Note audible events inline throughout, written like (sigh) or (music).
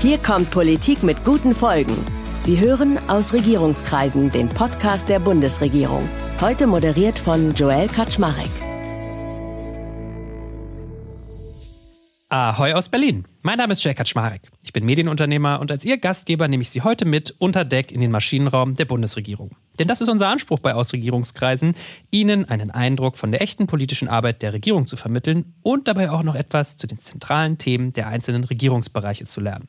Hier kommt Politik mit guten Folgen. Sie hören aus Regierungskreisen den Podcast der Bundesregierung. Heute moderiert von Joel Kaczmarek. Ahoi aus Berlin. Mein Name ist Joel Kaczmarek. Ich bin Medienunternehmer und als Ihr Gastgeber nehme ich Sie heute mit unter Deck in den Maschinenraum der Bundesregierung. Denn das ist unser Anspruch bei Ausregierungskreisen, Ihnen einen Eindruck von der echten politischen Arbeit der Regierung zu vermitteln und dabei auch noch etwas zu den zentralen Themen der einzelnen Regierungsbereiche zu lernen.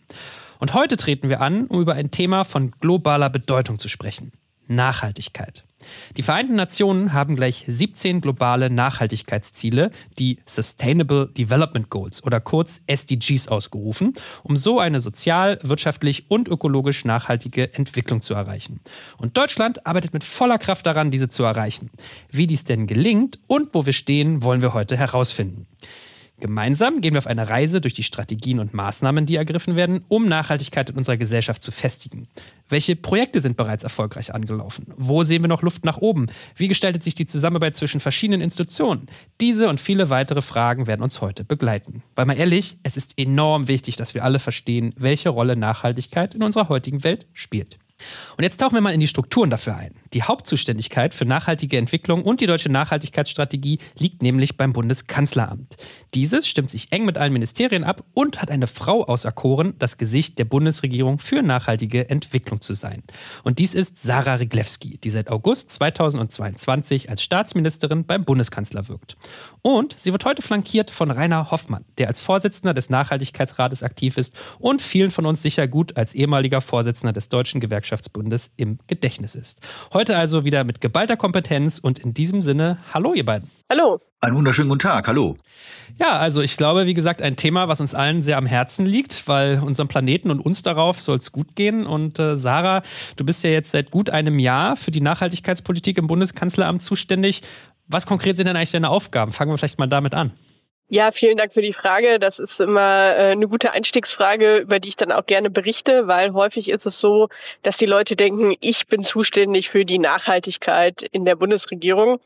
Und heute treten wir an, um über ein Thema von globaler Bedeutung zu sprechen. Nachhaltigkeit. Die Vereinten Nationen haben gleich 17 globale Nachhaltigkeitsziele, die Sustainable Development Goals oder kurz SDGs ausgerufen, um so eine sozial, wirtschaftlich und ökologisch nachhaltige Entwicklung zu erreichen. Und Deutschland arbeitet mit voller Kraft daran, diese zu erreichen. Wie dies denn gelingt und wo wir stehen, wollen wir heute herausfinden. Gemeinsam gehen wir auf eine Reise durch die Strategien und Maßnahmen, die ergriffen werden, um Nachhaltigkeit in unserer Gesellschaft zu festigen. Welche Projekte sind bereits erfolgreich angelaufen? Wo sehen wir noch Luft nach oben? Wie gestaltet sich die Zusammenarbeit zwischen verschiedenen Institutionen? Diese und viele weitere Fragen werden uns heute begleiten. Weil mal ehrlich, es ist enorm wichtig, dass wir alle verstehen, welche Rolle Nachhaltigkeit in unserer heutigen Welt spielt. Und jetzt tauchen wir mal in die Strukturen dafür ein. Die Hauptzuständigkeit für nachhaltige Entwicklung und die deutsche Nachhaltigkeitsstrategie liegt nämlich beim Bundeskanzleramt. Dieses stimmt sich eng mit allen Ministerien ab und hat eine Frau auserkoren, das Gesicht der Bundesregierung für nachhaltige Entwicklung zu sein. Und dies ist Sarah Riglewski, die seit August 2022 als Staatsministerin beim Bundeskanzler wirkt. Und sie wird heute flankiert von Rainer Hoffmann, der als Vorsitzender des Nachhaltigkeitsrates aktiv ist und vielen von uns sicher gut als ehemaliger Vorsitzender des Deutschen Gewerkschaftsbundes im Gedächtnis ist. Heute also wieder mit geballter Kompetenz und in diesem Sinne, hallo ihr beiden. Hallo. Einen wunderschönen guten Tag, hallo. Ja, also ich glaube, wie gesagt, ein Thema, was uns allen sehr am Herzen liegt, weil unserem Planeten und uns darauf soll es gut gehen. Und äh, Sarah, du bist ja jetzt seit gut einem Jahr für die Nachhaltigkeitspolitik im Bundeskanzleramt zuständig. Was konkret sind denn eigentlich deine Aufgaben? Fangen wir vielleicht mal damit an. Ja, vielen Dank für die Frage. Das ist immer äh, eine gute Einstiegsfrage, über die ich dann auch gerne berichte, weil häufig ist es so, dass die Leute denken, ich bin zuständig für die Nachhaltigkeit in der Bundesregierung.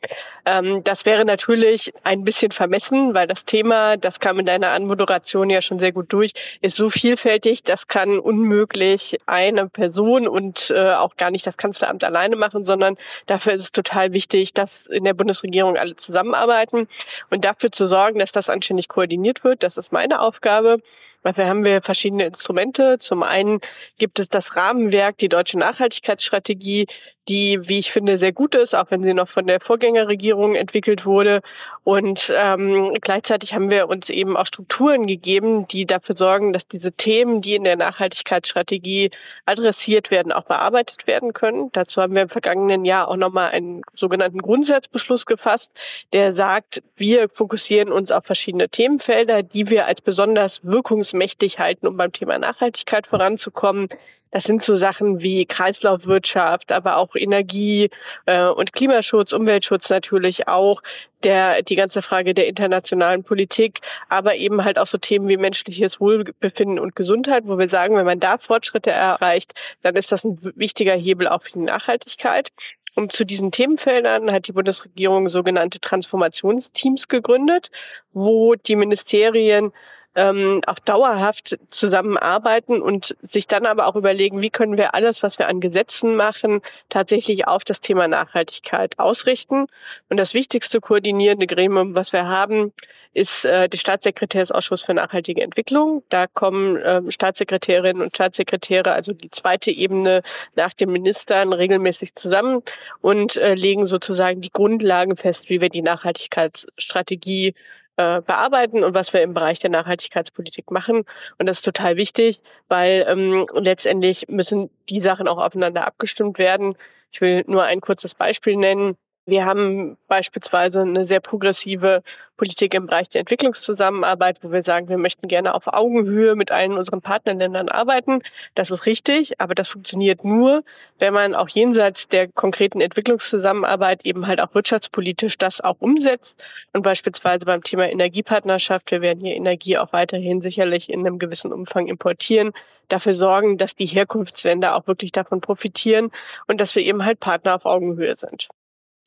Ähm, das wäre natürlich ein bisschen vermessen, weil das Thema, das kam in deiner Anmoderation ja schon sehr gut durch, ist so vielfältig, das kann unmöglich eine Person und äh, auch gar nicht das Kanzleramt alleine machen, sondern dafür ist es total wichtig, dass in der Bundesregierung alle zusammenarbeiten und dafür zu sorgen, dass das anständig koordiniert wird. Das ist meine Aufgabe. Dafür haben wir verschiedene Instrumente. Zum einen gibt es das Rahmenwerk, die deutsche Nachhaltigkeitsstrategie, die, wie ich finde, sehr gut ist, auch wenn sie noch von der Vorgängerregierung entwickelt wurde. Und ähm, gleichzeitig haben wir uns eben auch Strukturen gegeben, die dafür sorgen, dass diese Themen, die in der Nachhaltigkeitsstrategie adressiert werden, auch bearbeitet werden können. Dazu haben wir im vergangenen Jahr auch nochmal einen sogenannten Grundsatzbeschluss gefasst, der sagt, wir fokussieren uns auf verschiedene Themenfelder, die wir als besonders wirkungs mächtig halten, um beim Thema Nachhaltigkeit voranzukommen. Das sind so Sachen wie Kreislaufwirtschaft, aber auch Energie äh, und Klimaschutz, Umweltschutz natürlich auch, der, die ganze Frage der internationalen Politik, aber eben halt auch so Themen wie menschliches Wohlbefinden und Gesundheit, wo wir sagen, wenn man da Fortschritte erreicht, dann ist das ein wichtiger Hebel auch für die Nachhaltigkeit. Und zu diesen Themenfeldern hat die Bundesregierung sogenannte Transformationsteams gegründet, wo die Ministerien ähm, auch dauerhaft zusammenarbeiten und sich dann aber auch überlegen, wie können wir alles, was wir an Gesetzen machen, tatsächlich auf das Thema Nachhaltigkeit ausrichten. Und das wichtigste koordinierende Gremium, was wir haben, ist äh, der Staatssekretärsausschuss für nachhaltige Entwicklung. Da kommen ähm, Staatssekretärinnen und Staatssekretäre, also die zweite Ebene nach den Ministern, regelmäßig zusammen und äh, legen sozusagen die Grundlagen fest, wie wir die Nachhaltigkeitsstrategie äh, bearbeiten und was wir im Bereich der Nachhaltigkeitspolitik machen. Und das ist total wichtig, weil ähm, letztendlich müssen die Sachen auch aufeinander abgestimmt werden. Ich will nur ein kurzes Beispiel nennen. Wir haben beispielsweise eine sehr progressive Politik im Bereich der Entwicklungszusammenarbeit, wo wir sagen, wir möchten gerne auf Augenhöhe mit allen unseren Partnerländern arbeiten. Das ist richtig, aber das funktioniert nur, wenn man auch jenseits der konkreten Entwicklungszusammenarbeit eben halt auch wirtschaftspolitisch das auch umsetzt. Und beispielsweise beim Thema Energiepartnerschaft, wir werden hier Energie auch weiterhin sicherlich in einem gewissen Umfang importieren, dafür sorgen, dass die Herkunftsländer auch wirklich davon profitieren und dass wir eben halt Partner auf Augenhöhe sind.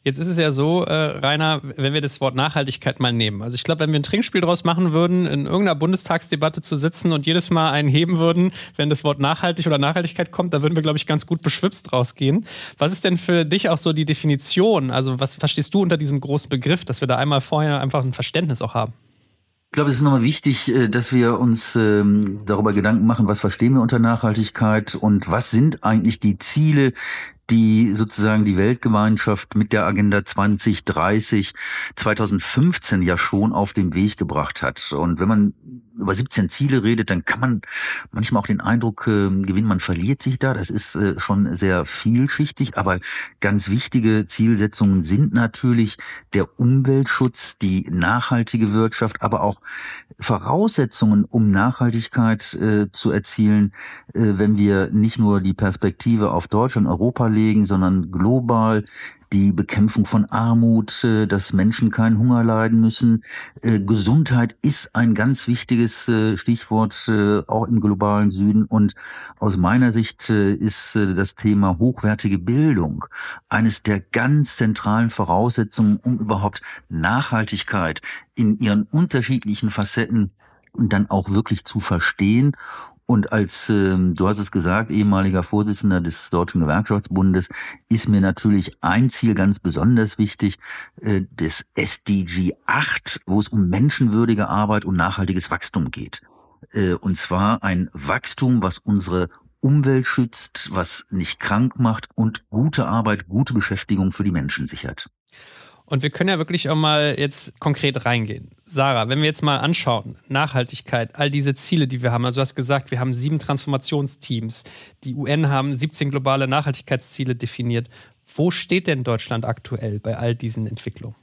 Jetzt ist es ja so, äh, Rainer, wenn wir das Wort Nachhaltigkeit mal nehmen. Also ich glaube, wenn wir ein Trinkspiel draus machen würden, in irgendeiner Bundestagsdebatte zu sitzen und jedes Mal einen heben würden, wenn das Wort nachhaltig oder Nachhaltigkeit kommt, da würden wir, glaube ich, ganz gut beschwipst rausgehen. Was ist denn für dich auch so die Definition? Also was verstehst du unter diesem großen Begriff, dass wir da einmal vorher einfach ein Verständnis auch haben? Ich glaube, es ist nochmal wichtig, äh, dass wir uns ähm, darüber Gedanken machen, was verstehen wir unter Nachhaltigkeit und was sind eigentlich die Ziele, die sozusagen die Weltgemeinschaft mit der Agenda 2030 2015 ja schon auf den Weg gebracht hat. Und wenn man über 17 Ziele redet, dann kann man manchmal auch den Eindruck äh, gewinnen, man verliert sich da. Das ist äh, schon sehr vielschichtig, aber ganz wichtige Zielsetzungen sind natürlich der Umweltschutz, die nachhaltige Wirtschaft, aber auch Voraussetzungen, um Nachhaltigkeit äh, zu erzielen, äh, wenn wir nicht nur die Perspektive auf Deutschland, Europa legen, sondern global die Bekämpfung von Armut, äh, dass Menschen keinen Hunger leiden müssen. Äh, Gesundheit ist ein ganz wichtiges äh, Stichwort, auch im globalen Süden. Und aus meiner Sicht ist das Thema hochwertige Bildung eines der ganz zentralen Voraussetzungen, um überhaupt Nachhaltigkeit in ihren unterschiedlichen Facetten dann auch wirklich zu verstehen und als, ähm, du hast es gesagt, ehemaliger Vorsitzender des Deutschen Gewerkschaftsbundes, ist mir natürlich ein Ziel ganz besonders wichtig, äh, des SDG 8, wo es um menschenwürdige Arbeit und nachhaltiges Wachstum geht. Äh, und zwar ein Wachstum, was unsere Umwelt schützt, was nicht krank macht und gute Arbeit, gute Beschäftigung für die Menschen sichert. Und wir können ja wirklich auch mal jetzt konkret reingehen. Sarah, wenn wir jetzt mal anschauen, Nachhaltigkeit, all diese Ziele, die wir haben. Also du hast gesagt, wir haben sieben Transformationsteams. Die UN haben 17 globale Nachhaltigkeitsziele definiert. Wo steht denn Deutschland aktuell bei all diesen Entwicklungen?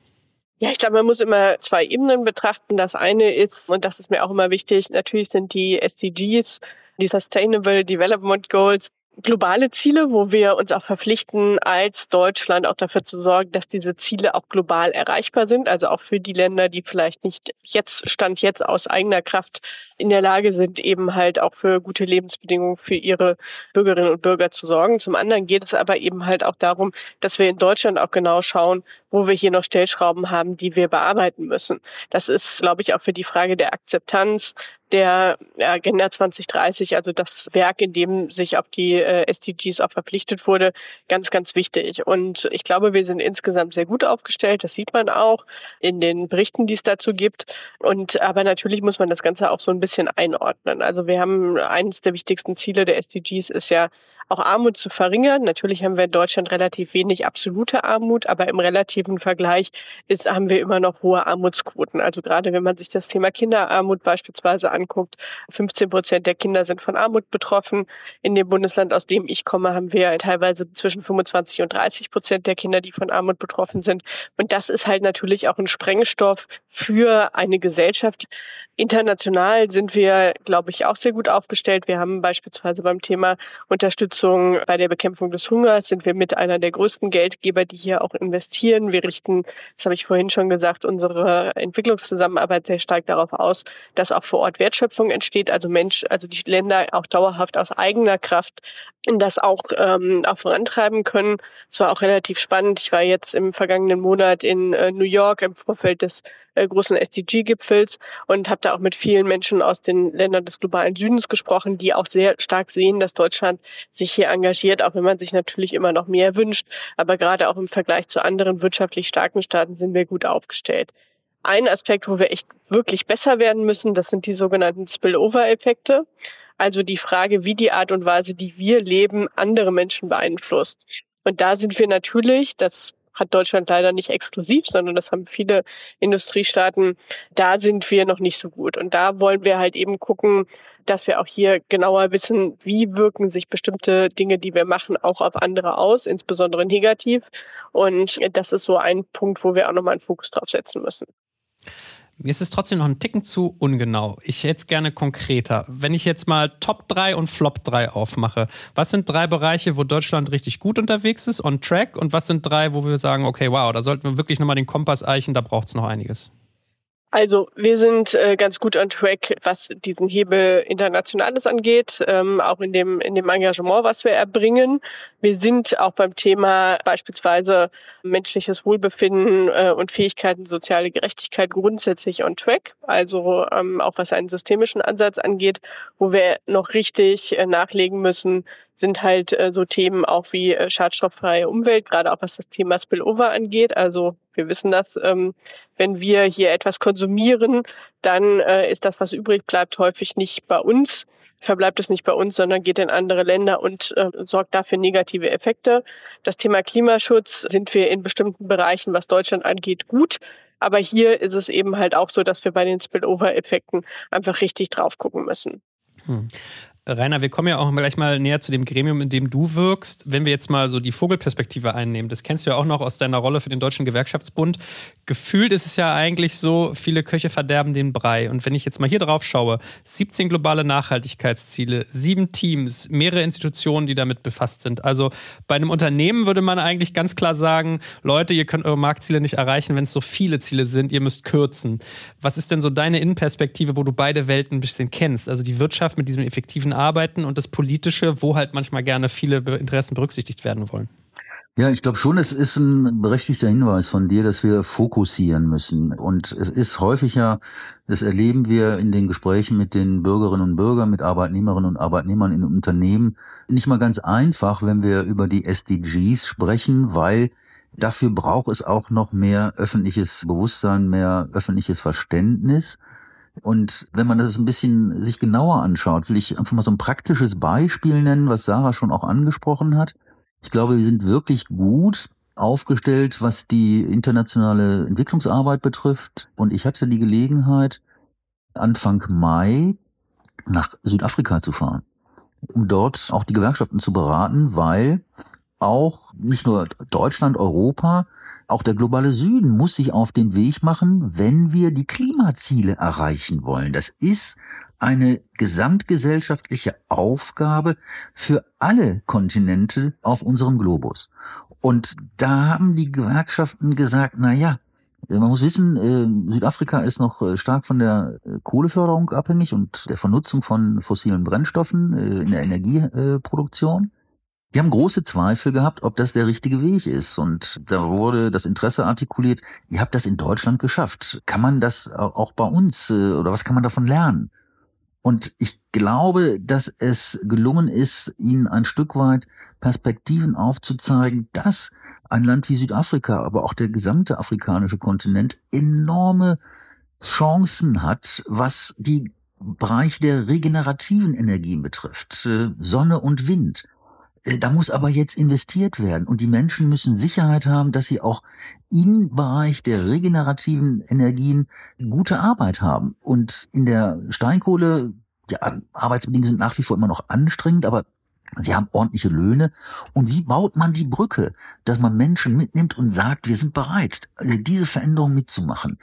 Ja, ich glaube, man muss immer zwei Ebenen betrachten. Das eine ist, und das ist mir auch immer wichtig, natürlich sind die SDGs, die Sustainable Development Goals, globale Ziele, wo wir uns auch verpflichten, als Deutschland auch dafür zu sorgen, dass diese Ziele auch global erreichbar sind. Also auch für die Länder, die vielleicht nicht jetzt, Stand jetzt aus eigener Kraft in der Lage sind, eben halt auch für gute Lebensbedingungen für ihre Bürgerinnen und Bürger zu sorgen. Zum anderen geht es aber eben halt auch darum, dass wir in Deutschland auch genau schauen, wo wir hier noch Stellschrauben haben, die wir bearbeiten müssen. Das ist, glaube ich, auch für die Frage der Akzeptanz der Agenda 2030, also das Werk, in dem sich auf die äh, SDGs auch verpflichtet wurde, ganz, ganz wichtig. Und ich glaube, wir sind insgesamt sehr gut aufgestellt. Das sieht man auch in den Berichten, die es dazu gibt. Und aber natürlich muss man das Ganze auch so ein bisschen einordnen. Also wir haben eines der wichtigsten Ziele der SDGs ist ja auch Armut zu verringern. Natürlich haben wir in Deutschland relativ wenig absolute Armut, aber im relativen Vergleich ist, haben wir immer noch hohe Armutsquoten. Also gerade wenn man sich das Thema Kinderarmut beispielsweise anguckt, 15 Prozent der Kinder sind von Armut betroffen. In dem Bundesland, aus dem ich komme, haben wir teilweise zwischen 25 und 30 Prozent der Kinder, die von Armut betroffen sind. Und das ist halt natürlich auch ein Sprengstoff für eine Gesellschaft. International sind wir, glaube ich, auch sehr gut aufgestellt. Wir haben beispielsweise beim Thema Unterstützung bei der Bekämpfung des Hungers sind wir mit einer der größten Geldgeber, die hier auch investieren. Wir richten, das habe ich vorhin schon gesagt, unsere Entwicklungszusammenarbeit sehr stark darauf aus, dass auch vor Ort Wertschöpfung entsteht, also Mensch, also die Länder auch dauerhaft aus eigener Kraft das auch, ähm, auch vorantreiben können. Es war auch relativ spannend. Ich war jetzt im vergangenen Monat in äh, New York im Vorfeld des großen SDG-Gipfels und habe da auch mit vielen Menschen aus den Ländern des globalen Südens gesprochen, die auch sehr stark sehen, dass Deutschland sich hier engagiert, auch wenn man sich natürlich immer noch mehr wünscht. Aber gerade auch im Vergleich zu anderen wirtschaftlich starken Staaten sind wir gut aufgestellt. Ein Aspekt, wo wir echt wirklich besser werden müssen, das sind die sogenannten Spillover-Effekte. Also die Frage, wie die Art und Weise, die wir leben, andere Menschen beeinflusst. Und da sind wir natürlich, das hat Deutschland leider nicht exklusiv, sondern das haben viele Industriestaaten. Da sind wir noch nicht so gut. Und da wollen wir halt eben gucken, dass wir auch hier genauer wissen, wie wirken sich bestimmte Dinge, die wir machen, auch auf andere aus, insbesondere negativ. Und das ist so ein Punkt, wo wir auch nochmal einen Fokus drauf setzen müssen. Mir ist es trotzdem noch ein Ticken zu ungenau. Ich hätte es gerne konkreter. Wenn ich jetzt mal Top 3 und Flop 3 aufmache, was sind drei Bereiche, wo Deutschland richtig gut unterwegs ist, on track? Und was sind drei, wo wir sagen, okay, wow, da sollten wir wirklich nochmal den Kompass eichen, da braucht es noch einiges? Also wir sind äh, ganz gut on track, was diesen Hebel Internationales angeht, ähm, auch in dem, in dem Engagement, was wir erbringen. Wir sind auch beim Thema beispielsweise menschliches Wohlbefinden äh, und Fähigkeiten, soziale Gerechtigkeit grundsätzlich on track. Also ähm, auch was einen systemischen Ansatz angeht, wo wir noch richtig äh, nachlegen müssen, sind halt äh, so Themen auch wie äh, schadstofffreie Umwelt, gerade auch was das Thema Spillover angeht. Also wir wissen das, ähm, wenn wir hier etwas konsumieren, dann äh, ist das, was übrig bleibt, häufig nicht bei uns, verbleibt es nicht bei uns, sondern geht in andere Länder und äh, sorgt dafür negative Effekte. Das Thema Klimaschutz sind wir in bestimmten Bereichen, was Deutschland angeht, gut. Aber hier ist es eben halt auch so, dass wir bei den Spillover-Effekten einfach richtig drauf gucken müssen. Hm. Rainer, wir kommen ja auch gleich mal näher zu dem Gremium, in dem du wirkst. Wenn wir jetzt mal so die Vogelperspektive einnehmen, das kennst du ja auch noch aus deiner Rolle für den Deutschen Gewerkschaftsbund. Gefühlt ist es ja eigentlich so, viele Köche verderben den Brei. Und wenn ich jetzt mal hier drauf schaue, 17 globale Nachhaltigkeitsziele, sieben Teams, mehrere Institutionen, die damit befasst sind. Also bei einem Unternehmen würde man eigentlich ganz klar sagen, Leute, ihr könnt eure Marktziele nicht erreichen, wenn es so viele Ziele sind, ihr müsst kürzen. Was ist denn so deine Innenperspektive, wo du beide Welten ein bisschen kennst? Also die Wirtschaft mit diesem effektiven Arbeiten und das Politische, wo halt manchmal gerne viele Interessen berücksichtigt werden wollen. Ja, ich glaube schon, es ist ein berechtigter Hinweis von dir, dass wir fokussieren müssen. Und es ist häufig ja, das erleben wir in den Gesprächen mit den Bürgerinnen und Bürgern, mit Arbeitnehmerinnen und Arbeitnehmern in Unternehmen, nicht mal ganz einfach, wenn wir über die SDGs sprechen, weil dafür braucht es auch noch mehr öffentliches Bewusstsein, mehr öffentliches Verständnis. Und wenn man das ein bisschen sich genauer anschaut, will ich einfach mal so ein praktisches Beispiel nennen, was Sarah schon auch angesprochen hat. Ich glaube, wir sind wirklich gut aufgestellt, was die internationale Entwicklungsarbeit betrifft. Und ich hatte die Gelegenheit, Anfang Mai nach Südafrika zu fahren, um dort auch die Gewerkschaften zu beraten, weil auch nicht nur Deutschland, Europa, auch der globale Süden muss sich auf den Weg machen, wenn wir die Klimaziele erreichen wollen. Das ist eine gesamtgesellschaftliche Aufgabe für alle Kontinente auf unserem Globus. Und da haben die Gewerkschaften gesagt, na ja, man muss wissen, äh, Südafrika ist noch äh, stark von der äh, Kohleförderung abhängig und der Vernutzung von fossilen Brennstoffen in der Energieproduktion. Die haben große Zweifel gehabt, ob das der richtige Weg ist. Und da wurde das Interesse artikuliert, ihr habt das in Deutschland geschafft. Kann man das auch bei uns äh, oder was kann man davon lernen? Und ich glaube, dass es gelungen ist, ihnen ein Stück weit Perspektiven aufzuzeigen, dass ein Land wie Südafrika, aber auch der gesamte afrikanische Kontinent enorme Chancen hat, was die Bereich der regenerativen Energien betrifft, äh, Sonne und Wind. Äh, da muss aber jetzt investiert werden und die Menschen müssen Sicherheit haben, dass sie auch im Bereich der regenerativen Energien gute Arbeit haben. Und in der Steinkohle, ja, Arbeitsbedingungen sind nach wie vor immer noch anstrengend, aber Sie haben ordentliche Löhne. Und wie baut man die Brücke, dass man Menschen mitnimmt und sagt, wir sind bereit, diese Veränderung mitzumachen?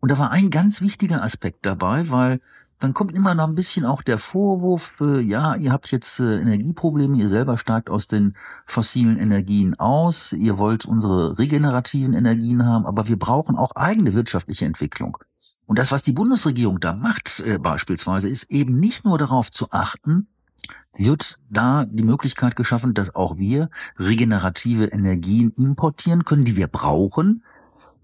Und da war ein ganz wichtiger Aspekt dabei, weil dann kommt immer noch ein bisschen auch der Vorwurf, äh, ja, ihr habt jetzt äh, Energieprobleme, ihr selber steigt aus den fossilen Energien aus, ihr wollt unsere regenerativen Energien haben, aber wir brauchen auch eigene wirtschaftliche Entwicklung. Und das, was die Bundesregierung da macht, äh, beispielsweise, ist eben nicht nur darauf zu achten, wird da die Möglichkeit geschaffen, dass auch wir regenerative Energien importieren können, die wir brauchen,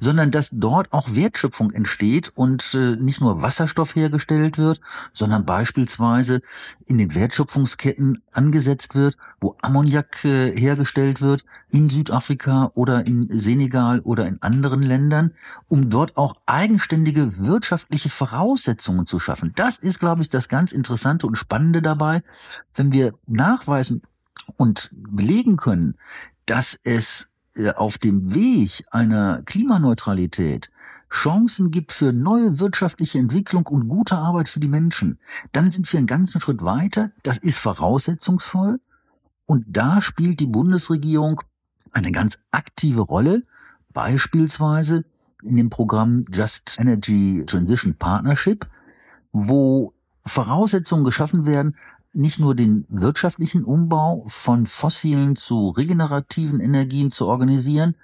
sondern dass dort auch Wertschöpfung entsteht und äh, nicht nur Wasserstoff hergestellt wird, sondern beispielsweise in den Wertschöpfungsketten angesetzt wird, wo Ammoniak äh, hergestellt wird in Südafrika oder in Senegal oder in anderen Ländern, um dort auch eigenständige wirtschaftliche Voraussetzungen zu schaffen. Das ist, glaube ich, das ganz Interessante und Spannende dabei, wenn wir nachweisen und belegen können, dass es auf dem Weg einer Klimaneutralität Chancen gibt für neue wirtschaftliche Entwicklung und gute Arbeit für die Menschen, dann sind wir einen ganzen Schritt weiter. Das ist voraussetzungsvoll. Und da spielt die Bundesregierung eine ganz aktive Rolle, beispielsweise in dem Programm Just Energy Transition Partnership, wo Voraussetzungen geschaffen werden, nicht nur den wirtschaftlichen Umbau von fossilen zu regenerativen Energien zu organisieren,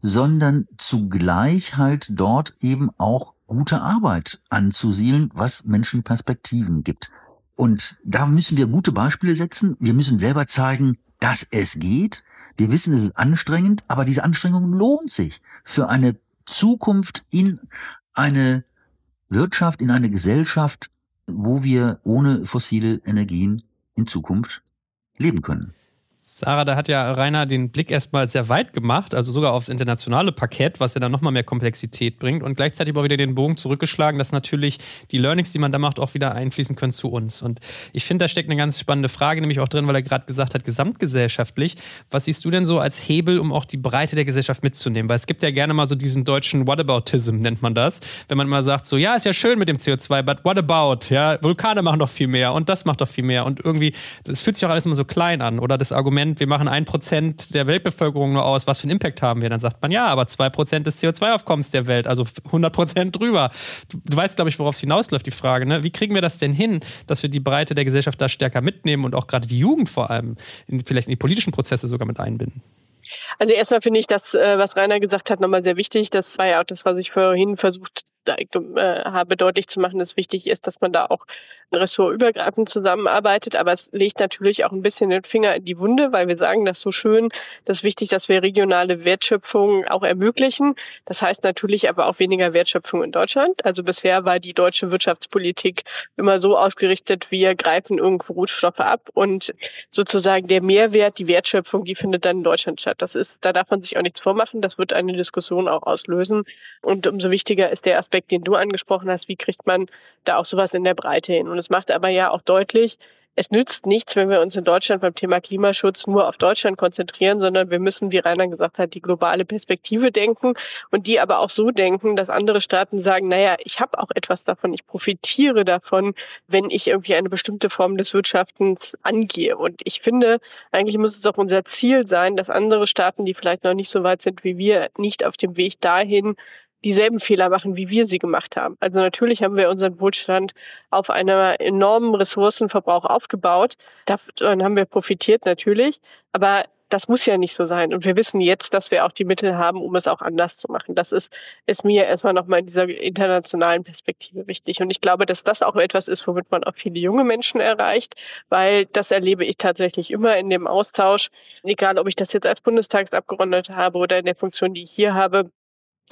sondern zugleich halt dort eben auch gute Arbeit anzusiedeln, was Menschen Perspektiven gibt. Und da müssen wir gute Beispiele setzen. Wir müssen selber zeigen, dass es geht. Wir wissen, es ist anstrengend, aber diese Anstrengung lohnt sich für eine Zukunft in eine Wirtschaft, in eine Gesellschaft, wo wir ohne fossile Energien in Zukunft leben können. Sarah, da hat ja Rainer den Blick erstmal sehr weit gemacht, also sogar aufs internationale Parkett, was ja dann nochmal mehr Komplexität bringt und gleichzeitig aber wieder den Bogen zurückgeschlagen, dass natürlich die Learnings, die man da macht, auch wieder einfließen können zu uns. Und ich finde, da steckt eine ganz spannende Frage, nämlich auch drin, weil er gerade gesagt hat, gesamtgesellschaftlich. Was siehst du denn so als Hebel, um auch die Breite der Gesellschaft mitzunehmen? Weil es gibt ja gerne mal so diesen deutschen Whataboutism, nennt man das. Wenn man mal sagt, so, ja, ist ja schön mit dem CO2, but what about? Ja, Vulkane machen doch viel mehr und das macht doch viel mehr. Und irgendwie, es fühlt sich auch alles immer so klein an. Oder das Argument, Argument, wir machen ein Prozent der Weltbevölkerung nur aus, was für einen Impact haben wir? Dann sagt man, ja, aber zwei Prozent des CO2-Aufkommens der Welt, also 100 Prozent drüber. Du, du weißt, glaube ich, worauf es hinausläuft, die Frage. Ne? Wie kriegen wir das denn hin, dass wir die Breite der Gesellschaft da stärker mitnehmen und auch gerade die Jugend vor allem in, vielleicht in die politischen Prozesse sogar mit einbinden? Also erstmal finde ich das, äh, was Rainer gesagt hat, nochmal sehr wichtig. Das war ja auch das, was ich vorhin versucht äh, habe, deutlich zu machen, dass wichtig ist, dass man da auch ressortübergreifend zusammenarbeitet. Aber es legt natürlich auch ein bisschen den Finger in die Wunde, weil wir sagen das so schön, das ist wichtig, dass wir regionale Wertschöpfung auch ermöglichen. Das heißt natürlich aber auch weniger Wertschöpfung in Deutschland. Also bisher war die deutsche Wirtschaftspolitik immer so ausgerichtet, wir greifen irgendwo Rohstoffe ab und sozusagen der Mehrwert, die Wertschöpfung, die findet dann in Deutschland statt. Das ist, da darf man sich auch nichts vormachen. Das wird eine Diskussion auch auslösen. Und umso wichtiger ist der Aspekt, den du angesprochen hast. Wie kriegt man da auch sowas in der Breite hin? Und es macht aber ja auch deutlich, es nützt nichts, wenn wir uns in Deutschland beim Thema Klimaschutz nur auf Deutschland konzentrieren, sondern wir müssen, wie Rainer gesagt hat, die globale Perspektive denken und die aber auch so denken, dass andere Staaten sagen, naja, ich habe auch etwas davon, ich profitiere davon, wenn ich irgendwie eine bestimmte Form des Wirtschaftens angehe. Und ich finde, eigentlich muss es doch unser Ziel sein, dass andere Staaten, die vielleicht noch nicht so weit sind wie wir, nicht auf dem Weg dahin dieselben Fehler machen, wie wir sie gemacht haben. Also natürlich haben wir unseren Wohlstand auf einem enormen Ressourcenverbrauch aufgebaut. Davon haben wir profitiert natürlich, aber das muss ja nicht so sein. Und wir wissen jetzt, dass wir auch die Mittel haben, um es auch anders zu machen. Das ist, ist mir erstmal nochmal in dieser internationalen Perspektive wichtig. Und ich glaube, dass das auch etwas ist, womit man auch viele junge Menschen erreicht, weil das erlebe ich tatsächlich immer in dem Austausch, egal ob ich das jetzt als Bundestagsabgeordnete habe oder in der Funktion, die ich hier habe,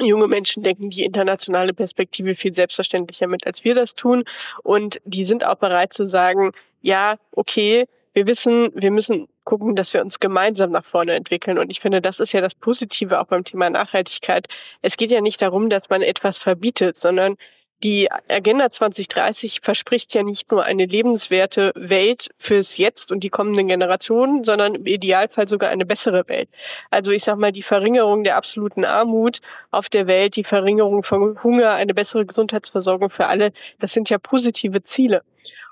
junge Menschen denken die internationale Perspektive viel selbstverständlicher mit, als wir das tun. Und die sind auch bereit zu sagen, ja, okay, wir wissen, wir müssen gucken, dass wir uns gemeinsam nach vorne entwickeln. Und ich finde, das ist ja das Positive auch beim Thema Nachhaltigkeit. Es geht ja nicht darum, dass man etwas verbietet, sondern die Agenda 2030 verspricht ja nicht nur eine lebenswerte Welt fürs Jetzt und die kommenden Generationen, sondern im Idealfall sogar eine bessere Welt. Also ich sage mal, die Verringerung der absoluten Armut auf der Welt, die Verringerung von Hunger, eine bessere Gesundheitsversorgung für alle, das sind ja positive Ziele.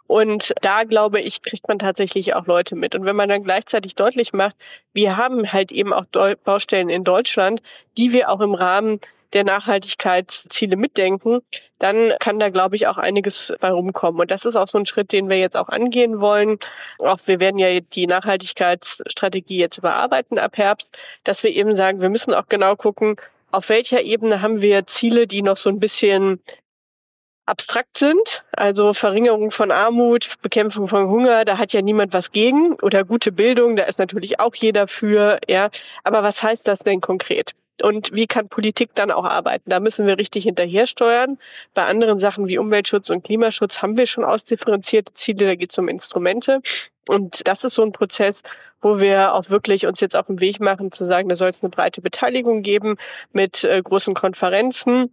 Und da glaube ich, kriegt man tatsächlich auch Leute mit. Und wenn man dann gleichzeitig deutlich macht, wir haben halt eben auch Baustellen in Deutschland, die wir auch im Rahmen der Nachhaltigkeitsziele mitdenken, dann kann da, glaube ich, auch einiges bei rumkommen. Und das ist auch so ein Schritt, den wir jetzt auch angehen wollen. Auch wir werden ja die Nachhaltigkeitsstrategie jetzt überarbeiten ab Herbst, dass wir eben sagen, wir müssen auch genau gucken, auf welcher Ebene haben wir Ziele, die noch so ein bisschen abstrakt sind, also Verringerung von Armut, Bekämpfung von Hunger, da hat ja niemand was gegen oder gute Bildung, da ist natürlich auch jeder für, ja, aber was heißt das denn konkret? Und wie kann Politik dann auch arbeiten? Da müssen wir richtig hinterher steuern. Bei anderen Sachen wie Umweltschutz und Klimaschutz haben wir schon ausdifferenzierte Ziele, da geht es um Instrumente. Und das ist so ein Prozess, wo wir auch wirklich uns jetzt auf den Weg machen, zu sagen, da soll es eine breite Beteiligung geben mit äh, großen Konferenzen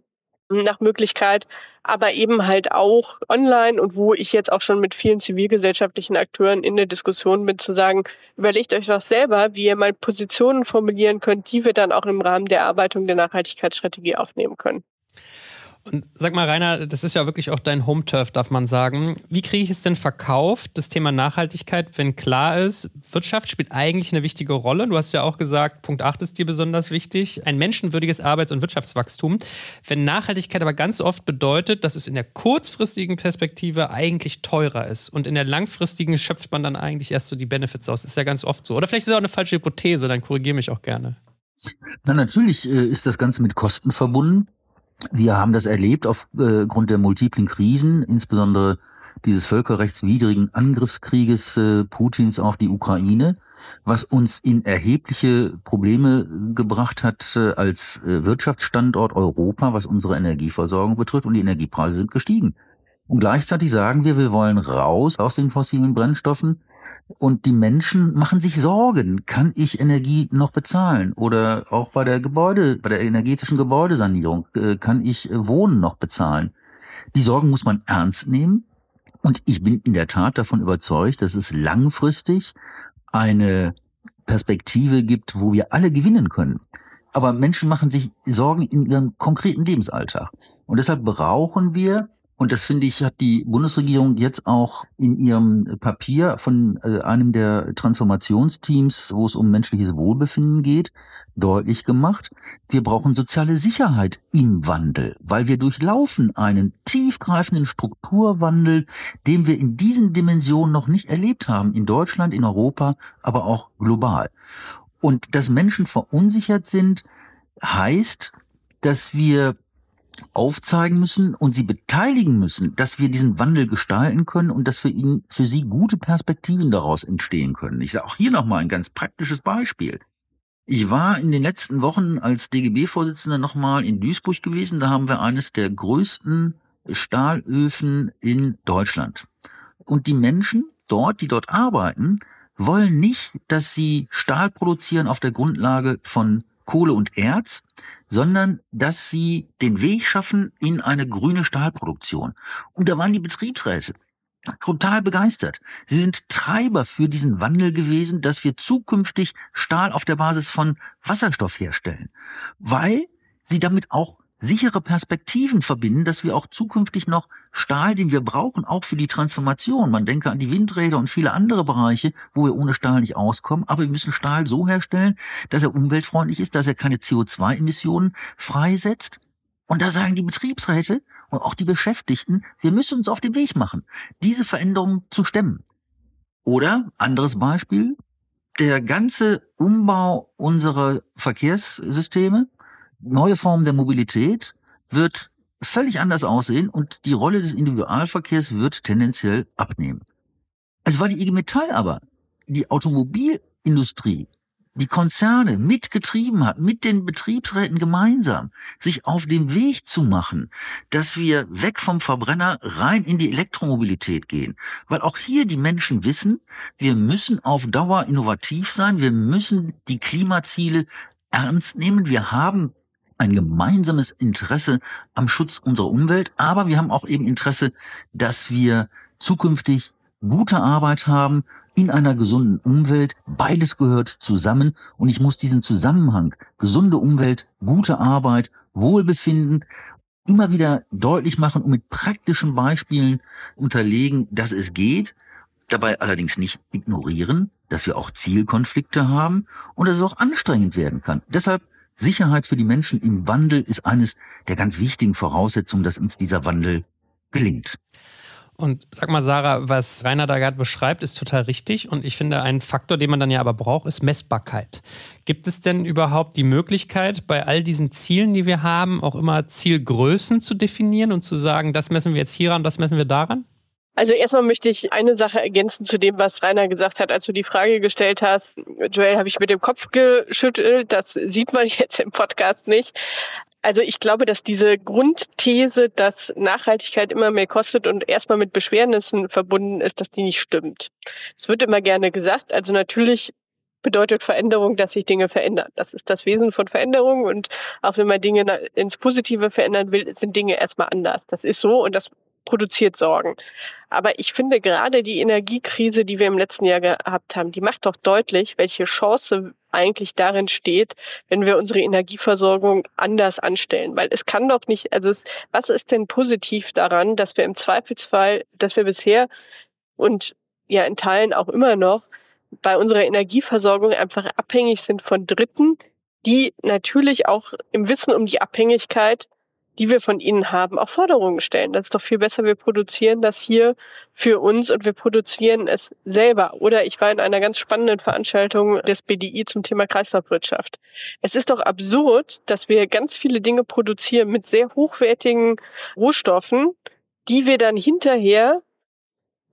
nach Möglichkeit, aber eben halt auch online und wo ich jetzt auch schon mit vielen zivilgesellschaftlichen Akteuren in der Diskussion bin, zu sagen, überlegt euch doch selber, wie ihr mal Positionen formulieren könnt, die wir dann auch im Rahmen der Erarbeitung der Nachhaltigkeitsstrategie aufnehmen können. Und sag mal, Rainer, das ist ja wirklich auch dein Home-Turf, darf man sagen. Wie kriege ich es denn verkauft, das Thema Nachhaltigkeit, wenn klar ist, Wirtschaft spielt eigentlich eine wichtige Rolle? Du hast ja auch gesagt, Punkt 8 ist dir besonders wichtig, ein menschenwürdiges Arbeits- und Wirtschaftswachstum. Wenn Nachhaltigkeit aber ganz oft bedeutet, dass es in der kurzfristigen Perspektive eigentlich teurer ist und in der langfristigen schöpft man dann eigentlich erst so die Benefits aus. Das ist ja ganz oft so. Oder vielleicht ist es auch eine falsche Hypothese, dann korrigiere mich auch gerne. Na, natürlich äh, ist das Ganze mit Kosten verbunden. Wir haben das erlebt aufgrund der multiplen Krisen, insbesondere dieses völkerrechtswidrigen Angriffskrieges äh, Putins auf die Ukraine, was uns in erhebliche Probleme gebracht hat äh, als äh, Wirtschaftsstandort Europa, was unsere Energieversorgung betrifft. Und die Energiepreise sind gestiegen. Und gleichzeitig sagen wir, wir wollen raus aus den fossilen Brennstoffen. Und die Menschen machen sich Sorgen. Kann ich Energie noch bezahlen? Oder auch bei der Gebäude, bei der energetischen Gebäudesanierung, äh, kann ich Wohnen noch bezahlen? Die Sorgen muss man ernst nehmen. Und ich bin in der Tat davon überzeugt, dass es langfristig eine Perspektive gibt, wo wir alle gewinnen können. Aber Menschen machen sich Sorgen in ihrem konkreten Lebensalltag. Und deshalb brauchen wir und das finde ich, hat die Bundesregierung jetzt auch in ihrem Papier von äh, einem der Transformationsteams, wo es um menschliches Wohlbefinden geht, deutlich gemacht. Wir brauchen soziale Sicherheit im Wandel, weil wir durchlaufen einen tiefgreifenden Strukturwandel, den wir in diesen Dimensionen noch nicht erlebt haben, in Deutschland, in Europa, aber auch global. Und dass Menschen verunsichert sind, heißt, dass wir aufzeigen müssen und sie beteiligen müssen, dass wir diesen Wandel gestalten können und dass für ihn, für sie gute Perspektiven daraus entstehen können. Ich sage auch hier nochmal ein ganz praktisches Beispiel. Ich war in den letzten Wochen als DGB-Vorsitzender nochmal in Duisburg gewesen. Da haben wir eines der größten Stahlöfen in Deutschland. Und die Menschen dort, die dort arbeiten, wollen nicht, dass sie Stahl produzieren auf der Grundlage von Kohle und Erz, sondern dass sie den Weg schaffen in eine grüne Stahlproduktion. Und da waren die Betriebsräte total begeistert. Sie sind Treiber für diesen Wandel gewesen, dass wir zukünftig Stahl auf der Basis von Wasserstoff herstellen, weil sie damit auch sichere Perspektiven verbinden, dass wir auch zukünftig noch Stahl, den wir brauchen, auch für die Transformation. Man denke an die Windräder und viele andere Bereiche, wo wir ohne Stahl nicht auskommen. Aber wir müssen Stahl so herstellen, dass er umweltfreundlich ist, dass er keine CO2-Emissionen freisetzt. Und da sagen die Betriebsräte und auch die Beschäftigten, wir müssen uns auf den Weg machen, diese Veränderungen zu stemmen. Oder, anderes Beispiel, der ganze Umbau unserer Verkehrssysteme, neue Form der Mobilität wird völlig anders aussehen und die Rolle des Individualverkehrs wird tendenziell abnehmen. Also war die IG Metall aber die Automobilindustrie, die Konzerne mitgetrieben hat, mit den Betriebsräten gemeinsam, sich auf den Weg zu machen, dass wir weg vom Verbrenner rein in die Elektromobilität gehen. Weil auch hier die Menschen wissen, wir müssen auf Dauer innovativ sein, wir müssen die Klimaziele ernst nehmen. Wir haben ein gemeinsames Interesse am Schutz unserer Umwelt, aber wir haben auch eben Interesse, dass wir zukünftig gute Arbeit haben in einer gesunden Umwelt. Beides gehört zusammen und ich muss diesen Zusammenhang gesunde Umwelt, gute Arbeit, Wohlbefinden immer wieder deutlich machen und mit praktischen Beispielen unterlegen, dass es geht, dabei allerdings nicht ignorieren, dass wir auch Zielkonflikte haben und dass es auch anstrengend werden kann. Deshalb Sicherheit für die Menschen im Wandel ist eines der ganz wichtigen Voraussetzungen, dass uns dieser Wandel gelingt. Und sag mal, Sarah, was Rainer da gerade beschreibt, ist total richtig. Und ich finde, ein Faktor, den man dann ja aber braucht, ist Messbarkeit. Gibt es denn überhaupt die Möglichkeit, bei all diesen Zielen, die wir haben, auch immer Zielgrößen zu definieren und zu sagen, das messen wir jetzt hieran, das messen wir daran? Also erstmal möchte ich eine Sache ergänzen zu dem, was Rainer gesagt hat, als du die Frage gestellt hast. Joel, habe ich mit dem Kopf geschüttelt. Das sieht man (laughs) jetzt im Podcast nicht. Also ich glaube, dass diese Grundthese, dass Nachhaltigkeit immer mehr kostet und erstmal mit Beschwernissen verbunden ist, dass die nicht stimmt. Es wird immer gerne gesagt. Also natürlich bedeutet Veränderung, dass sich Dinge verändern. Das ist das Wesen von Veränderung und auch wenn man Dinge ins Positive verändern will, sind Dinge erstmal anders. Das ist so und das produziert Sorgen. Aber ich finde gerade die Energiekrise, die wir im letzten Jahr gehabt haben, die macht doch deutlich, welche Chance eigentlich darin steht, wenn wir unsere Energieversorgung anders anstellen. Weil es kann doch nicht, also es, was ist denn positiv daran, dass wir im Zweifelsfall, dass wir bisher und ja in Teilen auch immer noch bei unserer Energieversorgung einfach abhängig sind von Dritten, die natürlich auch im Wissen um die Abhängigkeit die wir von ihnen haben, auch Forderungen stellen. Das ist doch viel besser, wir produzieren das hier für uns und wir produzieren es selber. Oder ich war in einer ganz spannenden Veranstaltung des BDI zum Thema Kreislaufwirtschaft. Es ist doch absurd, dass wir ganz viele Dinge produzieren mit sehr hochwertigen Rohstoffen, die wir dann hinterher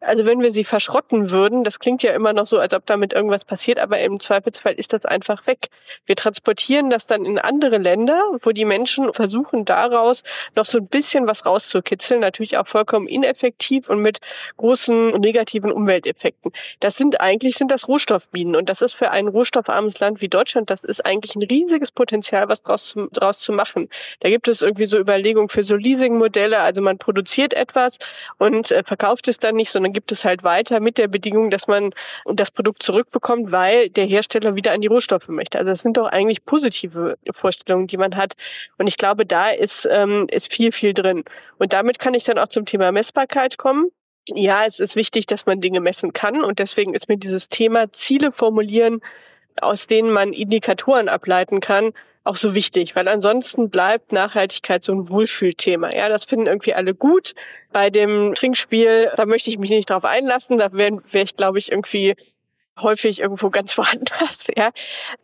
also wenn wir sie verschrotten würden, das klingt ja immer noch so, als ob damit irgendwas passiert, aber im Zweifelsfall ist das einfach weg. Wir transportieren das dann in andere Länder, wo die Menschen versuchen daraus noch so ein bisschen was rauszukitzeln, natürlich auch vollkommen ineffektiv und mit großen negativen Umwelteffekten. Das sind eigentlich sind das Rohstoffminen und das ist für ein rohstoffarmes Land wie Deutschland, das ist eigentlich ein riesiges Potenzial, was draus zu, draus zu machen. Da gibt es irgendwie so Überlegungen für so Leasing-Modelle, also man produziert etwas und äh, verkauft es dann nicht, sondern gibt es halt weiter mit der Bedingung, dass man das Produkt zurückbekommt, weil der Hersteller wieder an die Rohstoffe möchte. Also das sind doch eigentlich positive Vorstellungen, die man hat. Und ich glaube, da ist, ähm, ist viel, viel drin. Und damit kann ich dann auch zum Thema Messbarkeit kommen. Ja, es ist wichtig, dass man Dinge messen kann. Und deswegen ist mir dieses Thema Ziele formulieren, aus denen man Indikatoren ableiten kann, auch so wichtig, weil ansonsten bleibt Nachhaltigkeit so ein Wohlfühlthema. Ja, das finden irgendwie alle gut. Bei dem Trinkspiel, da möchte ich mich nicht drauf einlassen. Da wäre wär ich, glaube ich, irgendwie häufig irgendwo ganz (laughs) woanders. Ja,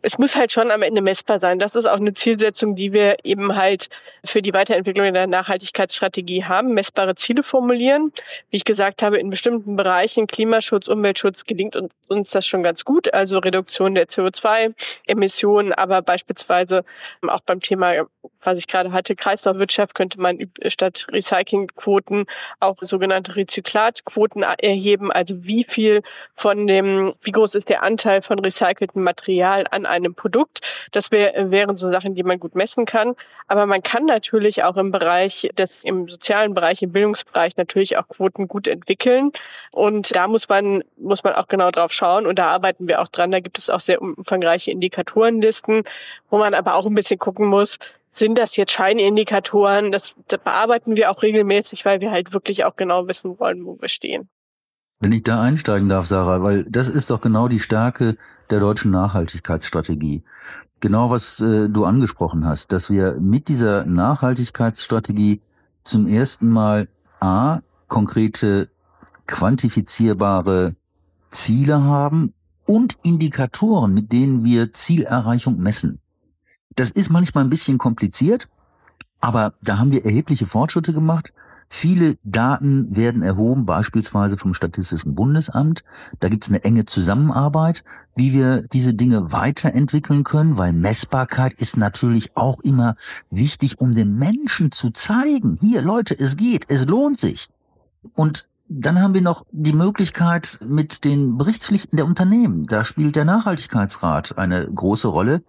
es muss halt schon am Ende messbar sein. Das ist auch eine Zielsetzung, die wir eben halt für die Weiterentwicklung der Nachhaltigkeitsstrategie haben. Messbare Ziele formulieren. Wie ich gesagt habe, in bestimmten Bereichen Klimaschutz, Umweltschutz gelingt uns das schon ganz gut. Also Reduktion der CO2-Emissionen, aber beispielsweise auch beim Thema, was ich gerade hatte, Kreislaufwirtschaft könnte man statt Recyclingquoten auch sogenannte Rezyklatquoten erheben. Also wie viel von dem, wie groß ist der Anteil von recyceltem Material an einem Produkt. Das wär, wären so Sachen, die man gut messen kann. Aber man kann natürlich auch im Bereich des, im sozialen Bereich, im Bildungsbereich natürlich auch Quoten gut entwickeln. Und da muss man, muss man auch genau drauf schauen. Und da arbeiten wir auch dran. Da gibt es auch sehr umfangreiche Indikatorenlisten, wo man aber auch ein bisschen gucken muss, sind das jetzt Scheinindikatoren? Das, das bearbeiten wir auch regelmäßig, weil wir halt wirklich auch genau wissen wollen, wo wir stehen. Wenn ich da einsteigen darf, Sarah, weil das ist doch genau die Stärke der deutschen Nachhaltigkeitsstrategie. Genau was äh, du angesprochen hast, dass wir mit dieser Nachhaltigkeitsstrategie zum ersten Mal A, konkrete, quantifizierbare Ziele haben und Indikatoren, mit denen wir Zielerreichung messen. Das ist manchmal ein bisschen kompliziert, aber da haben wir erhebliche Fortschritte gemacht. Viele Daten werden erhoben, beispielsweise vom Statistischen Bundesamt. Da gibt es eine enge Zusammenarbeit, wie wir diese Dinge weiterentwickeln können, weil Messbarkeit ist natürlich auch immer wichtig, um den Menschen zu zeigen, hier Leute, es geht, es lohnt sich. Und dann haben wir noch die Möglichkeit mit den Berichtspflichten der Unternehmen. Da spielt der Nachhaltigkeitsrat eine große Rolle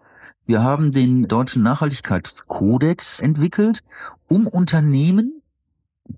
wir haben den deutschen Nachhaltigkeitskodex entwickelt, um Unternehmen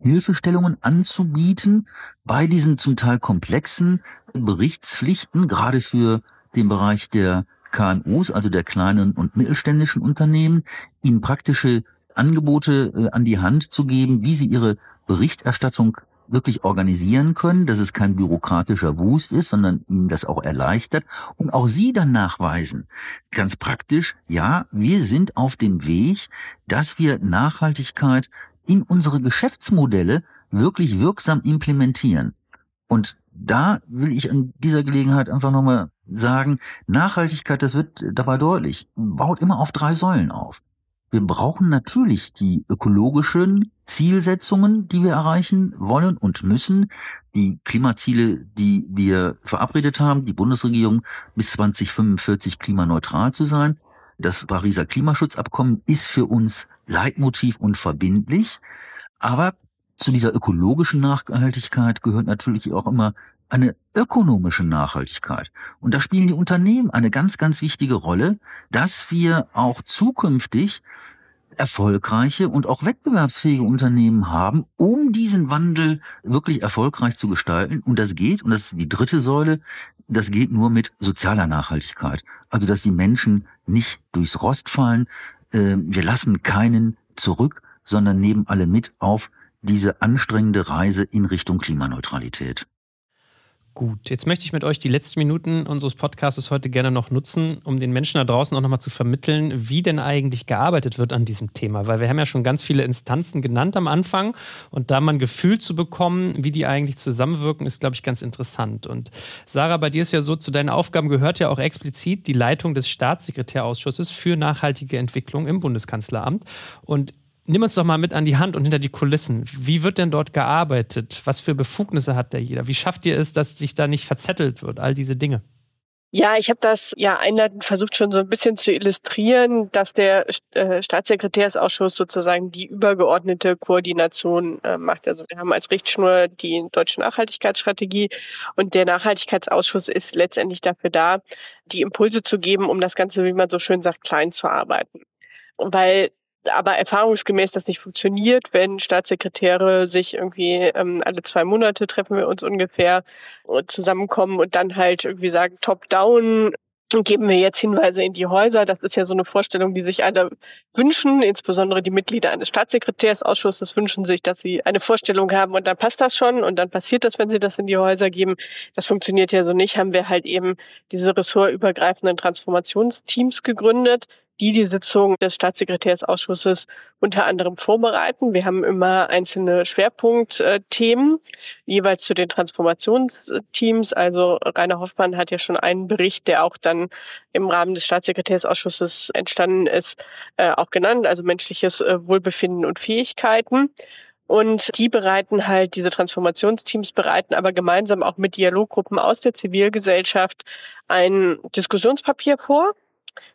Hilfestellungen anzubieten bei diesen zum Teil komplexen Berichtspflichten, gerade für den Bereich der KMUs, also der kleinen und mittelständischen Unternehmen, ihnen praktische Angebote äh, an die Hand zu geben, wie sie ihre Berichterstattung wirklich organisieren können, dass es kein bürokratischer Wust ist, sondern ihnen das auch erleichtert und auch sie dann nachweisen, ganz praktisch, ja, wir sind auf dem Weg, dass wir Nachhaltigkeit in unsere Geschäftsmodelle wirklich wirksam implementieren. Und da will ich an dieser Gelegenheit einfach nochmal sagen, Nachhaltigkeit, das wird dabei deutlich, baut immer auf drei Säulen auf. Wir brauchen natürlich die ökologischen Zielsetzungen, die wir erreichen wollen und müssen. Die Klimaziele, die wir verabredet haben, die Bundesregierung bis 2045 klimaneutral zu sein. Das Pariser Klimaschutzabkommen ist für uns Leitmotiv und verbindlich. Aber zu dieser ökologischen Nachhaltigkeit gehört natürlich auch immer eine ökonomische Nachhaltigkeit. Und da spielen die Unternehmen eine ganz, ganz wichtige Rolle, dass wir auch zukünftig erfolgreiche und auch wettbewerbsfähige Unternehmen haben, um diesen Wandel wirklich erfolgreich zu gestalten. Und das geht, und das ist die dritte Säule, das geht nur mit sozialer Nachhaltigkeit. Also, dass die Menschen nicht durchs Rost fallen. Ähm, wir lassen keinen zurück, sondern nehmen alle mit auf diese anstrengende Reise in Richtung Klimaneutralität. Gut, jetzt möchte ich mit euch die letzten Minuten unseres Podcasts heute gerne noch nutzen, um den Menschen da draußen auch nochmal zu vermitteln, wie denn eigentlich gearbeitet wird an diesem Thema. Weil wir haben ja schon ganz viele Instanzen genannt am Anfang und da mal ein Gefühl zu bekommen, wie die eigentlich zusammenwirken, ist, glaube ich, ganz interessant. Und Sarah, bei dir ist ja so, zu deinen Aufgaben gehört ja auch explizit die Leitung des Staatssekretärausschusses für nachhaltige Entwicklung im Bundeskanzleramt. Und Nimm uns doch mal mit an die Hand und hinter die Kulissen. Wie wird denn dort gearbeitet? Was für Befugnisse hat da jeder? Wie schafft ihr es, dass sich da nicht verzettelt wird? All diese Dinge. Ja, ich habe das ja einleitend versucht schon so ein bisschen zu illustrieren, dass der äh, Staatssekretärsausschuss sozusagen die übergeordnete Koordination äh, macht. Also wir haben als Richtschnur die deutsche Nachhaltigkeitsstrategie und der Nachhaltigkeitsausschuss ist letztendlich dafür da, die Impulse zu geben, um das Ganze, wie man so schön sagt, klein zu arbeiten. Weil aber erfahrungsgemäß das nicht funktioniert, wenn Staatssekretäre sich irgendwie ähm, alle zwei Monate treffen wir uns ungefähr und zusammenkommen und dann halt irgendwie sagen, top-down geben wir jetzt Hinweise in die Häuser. Das ist ja so eine Vorstellung, die sich alle wünschen, insbesondere die Mitglieder eines Staatssekretärsausschusses wünschen sich, dass sie eine Vorstellung haben und dann passt das schon und dann passiert das, wenn sie das in die Häuser geben. Das funktioniert ja so nicht. Haben wir halt eben diese ressortübergreifenden Transformationsteams gegründet, die die Sitzung des Staatssekretärsausschusses unter anderem vorbereiten. Wir haben immer einzelne Schwerpunktthemen, jeweils zu den Transformationsteams. Also Rainer Hoffmann hat ja schon einen Bericht, der auch dann im Rahmen des Staatssekretärsausschusses entstanden ist, äh, auch genannt, also menschliches äh, Wohlbefinden und Fähigkeiten. Und die bereiten halt, diese Transformationsteams bereiten aber gemeinsam auch mit Dialoggruppen aus der Zivilgesellschaft ein Diskussionspapier vor,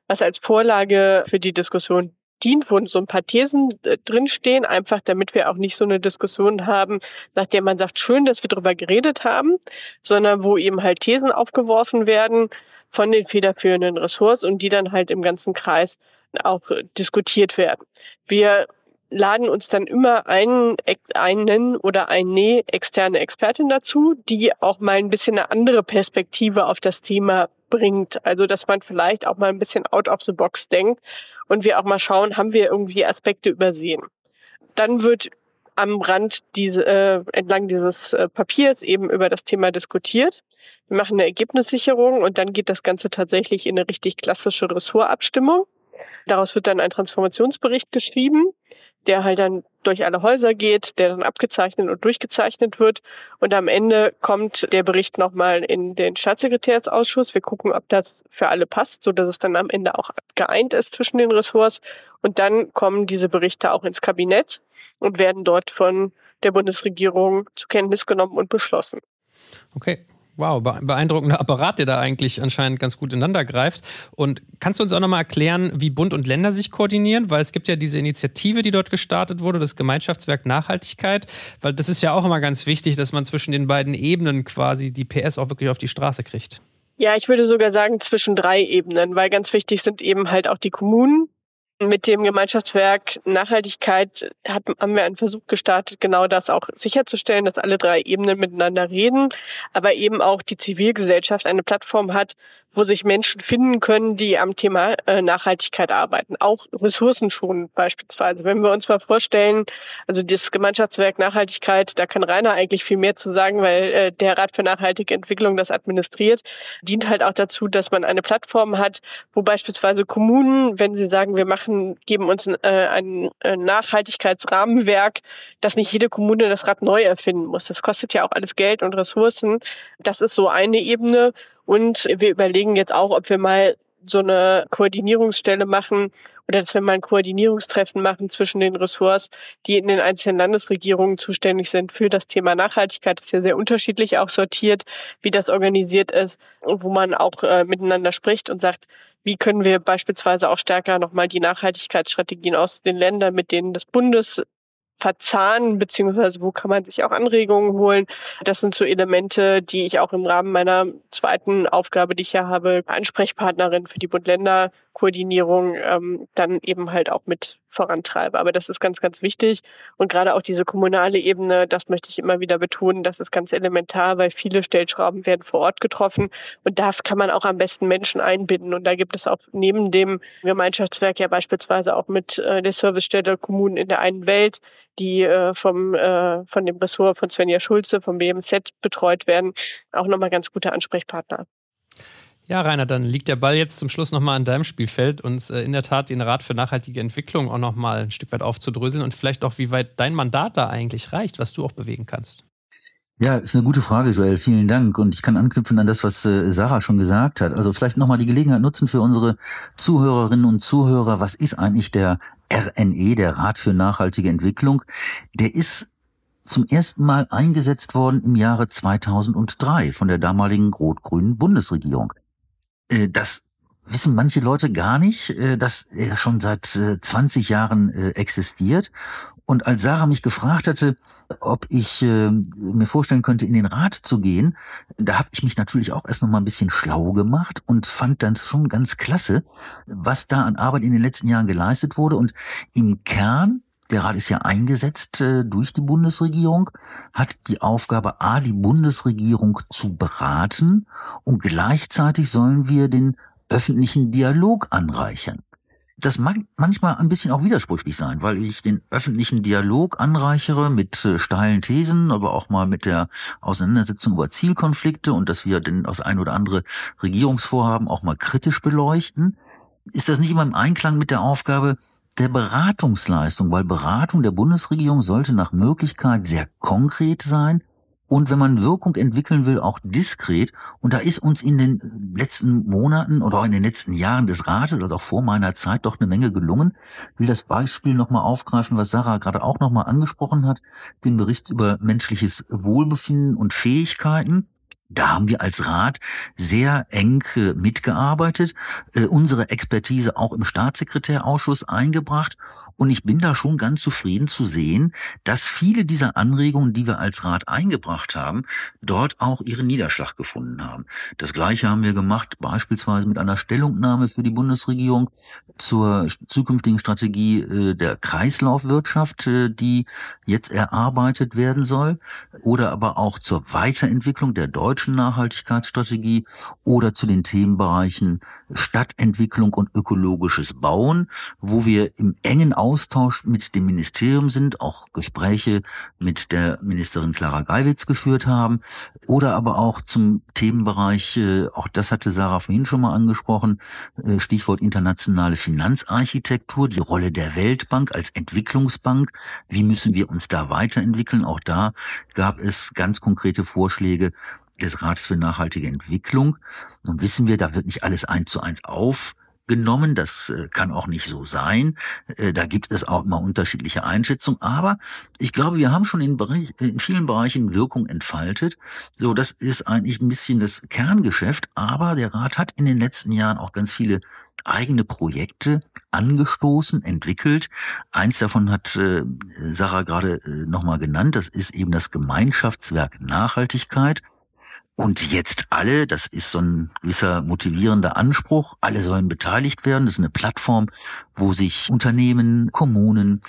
was als Vorlage für die Diskussion dient, wo so ein paar Thesen äh, drinstehen, einfach damit wir auch nicht so eine Diskussion haben, nach der man sagt, schön, dass wir darüber geredet haben, sondern wo eben halt Thesen aufgeworfen werden von den federführenden Ressorts und die dann halt im ganzen Kreis auch äh, diskutiert werden. Wir laden uns dann immer einen, einen oder eine externe Expertin dazu, die auch mal ein bisschen eine andere Perspektive auf das Thema bringt. Also, dass man vielleicht auch mal ein bisschen out of the box denkt und wir auch mal schauen, haben wir irgendwie Aspekte übersehen. Dann wird am Rand diese, äh, entlang dieses äh, Papiers eben über das Thema diskutiert. Wir machen eine Ergebnissicherung und dann geht das Ganze tatsächlich in eine richtig klassische Ressortabstimmung. Daraus wird dann ein Transformationsbericht geschrieben der halt dann durch alle Häuser geht, der dann abgezeichnet und durchgezeichnet wird. Und am Ende kommt der Bericht nochmal in den Staatssekretärsausschuss. Wir gucken, ob das für alle passt, so dass es dann am Ende auch geeint ist zwischen den Ressorts. Und dann kommen diese Berichte auch ins Kabinett und werden dort von der Bundesregierung zur Kenntnis genommen und beschlossen. Okay, Wow, beeindruckender Apparat, der da eigentlich anscheinend ganz gut ineinander greift. Und kannst du uns auch nochmal erklären, wie Bund und Länder sich koordinieren? Weil es gibt ja diese Initiative, die dort gestartet wurde, das Gemeinschaftswerk Nachhaltigkeit. Weil das ist ja auch immer ganz wichtig, dass man zwischen den beiden Ebenen quasi die PS auch wirklich auf die Straße kriegt. Ja, ich würde sogar sagen zwischen drei Ebenen, weil ganz wichtig sind eben halt auch die Kommunen, mit dem Gemeinschaftswerk Nachhaltigkeit hat, haben wir einen Versuch gestartet, genau das auch sicherzustellen, dass alle drei Ebenen miteinander reden, aber eben auch die Zivilgesellschaft eine Plattform hat, wo sich Menschen finden können, die am Thema äh, Nachhaltigkeit arbeiten, auch ressourcenschonend beispielsweise. Wenn wir uns mal vorstellen, also das Gemeinschaftswerk Nachhaltigkeit, da kann Rainer eigentlich viel mehr zu sagen, weil äh, der Rat für nachhaltige Entwicklung das administriert, dient halt auch dazu, dass man eine Plattform hat, wo beispielsweise Kommunen, wenn sie sagen, wir machen, geben uns äh, ein Nachhaltigkeitsrahmenwerk, dass nicht jede Kommune das Rad neu erfinden muss. Das kostet ja auch alles Geld und Ressourcen. Das ist so eine Ebene. Und wir überlegen jetzt auch, ob wir mal so eine Koordinierungsstelle machen oder dass wir mal ein Koordinierungstreffen machen zwischen den Ressorts, die in den einzelnen Landesregierungen zuständig sind für das Thema Nachhaltigkeit. Das ist ja sehr unterschiedlich auch sortiert, wie das organisiert ist und wo man auch äh, miteinander spricht und sagt, wie können wir beispielsweise auch stärker nochmal die Nachhaltigkeitsstrategien aus den Ländern mit denen des Bundes verzahnen, beziehungsweise wo kann man sich auch Anregungen holen. Das sind so Elemente, die ich auch im Rahmen meiner zweiten Aufgabe, die ich ja habe, Ansprechpartnerin für die Bund-Länder Koordinierung ähm, dann eben halt auch mit vorantreibe. Aber das ist ganz, ganz wichtig. Und gerade auch diese kommunale Ebene, das möchte ich immer wieder betonen, das ist ganz elementar, weil viele Stellschrauben werden vor Ort getroffen. Und da kann man auch am besten Menschen einbinden. Und da gibt es auch neben dem Gemeinschaftswerk ja beispielsweise auch mit äh, der Servicestelle Kommunen in der einen Welt, die äh, vom, äh, von dem Ressort von Svenja Schulze, vom BMZ betreut werden, auch nochmal ganz gute Ansprechpartner. Ja, Rainer, dann liegt der Ball jetzt zum Schluss nochmal an deinem Spielfeld, uns äh, in der Tat den Rat für nachhaltige Entwicklung auch nochmal ein Stück weit aufzudröseln und vielleicht auch, wie weit dein Mandat da eigentlich reicht, was du auch bewegen kannst. Ja, ist eine gute Frage, Joel. Vielen Dank. Und ich kann anknüpfen an das, was äh, Sarah schon gesagt hat. Also vielleicht nochmal die Gelegenheit nutzen für unsere Zuhörerinnen und Zuhörer. Was ist eigentlich der RNE, der Rat für nachhaltige Entwicklung? Der ist zum ersten Mal eingesetzt worden im Jahre 2003 von der damaligen rot-grünen Bundesregierung. Äh, das wissen manche Leute gar nicht, äh, dass er schon seit 20 äh, Jahren existiert. Und als Sarah mich gefragt hatte, ob ich mir vorstellen könnte, in den Rat zu gehen, da habe ich mich natürlich auch erst noch mal ein bisschen schlau gemacht und fand dann schon ganz klasse, was da an Arbeit in den letzten Jahren geleistet wurde. Und im Kern der Rat ist ja eingesetzt äh, durch die Bundesregierung, hat die Aufgabe, A, die Bundesregierung zu beraten und gleichzeitig sollen wir den öffentlichen Dialog anreichern. Das mag manchmal ein bisschen auch widersprüchlich sein, weil ich den öffentlichen Dialog anreichere mit äh, steilen Thesen, aber auch mal mit der Auseinandersetzung über Zielkonflikte und dass wir denn aus ein oder andere Regierungsvorhaben auch mal kritisch beleuchten. Ist das nicht immer im Einklang mit der Aufgabe, der Beratungsleistung, weil Beratung der Bundesregierung sollte nach Möglichkeit sehr konkret sein und wenn man Wirkung entwickeln will, auch diskret. Und da ist uns in den letzten Monaten oder auch in den letzten Jahren des Rates, also auch vor meiner Zeit, doch eine Menge gelungen. Ich will das Beispiel nochmal aufgreifen, was Sarah gerade auch nochmal angesprochen hat, den Bericht über menschliches Wohlbefinden und Fähigkeiten. Da haben wir als Rat sehr eng äh, mitgearbeitet, äh, unsere Expertise auch im Staatssekretärausschuss eingebracht und ich bin da schon ganz zufrieden zu sehen, dass viele dieser Anregungen, die wir als Rat eingebracht haben, dort auch ihren Niederschlag gefunden haben. Das gleiche haben wir gemacht beispielsweise mit einer Stellungnahme für die Bundesregierung zur zukünftigen Strategie äh, der Kreislaufwirtschaft, die jetzt erarbeitet werden soll, oder aber auch zur Weiterentwicklung der deutschen deutschen Nachhaltigkeitsstrategie oder zu den Themenbereichen Stadtentwicklung und ökologisches Bauen, wo wir im engen Austausch mit dem Ministerium sind, auch Gespräche mit der Ministerin Clara Geiwitz geführt haben, oder aber auch zum Themenbereich, äh, auch das hatte Sarah vorhin schon mal angesprochen, äh, Stichwort internationale Finanzarchitektur, die Rolle der Weltbank als Entwicklungsbank, wie müssen wir uns da weiterentwickeln, auch da gab es ganz konkrete Vorschläge, des Rats für nachhaltige Entwicklung. Nun wissen wir, da wird nicht alles eins zu eins aufgenommen. Das äh, kann auch nicht so sein. Äh, da gibt es auch mal unterschiedliche Einschätzungen. Aber ich glaube, wir haben schon in, Bereich, in vielen Bereichen Wirkung entfaltet. So, das ist eigentlich ein bisschen das Kerngeschäft. Aber der Rat hat in den letzten Jahren auch ganz viele eigene Projekte angestoßen, entwickelt. Eins davon hat äh, Sarah gerade äh, nochmal genannt. Das ist eben das Gemeinschaftswerk Nachhaltigkeit. Und jetzt alle, das ist so ein gewisser motivierender Anspruch, alle sollen beteiligt werden. Das ist eine Plattform, wo sich Unternehmen, Kommunen,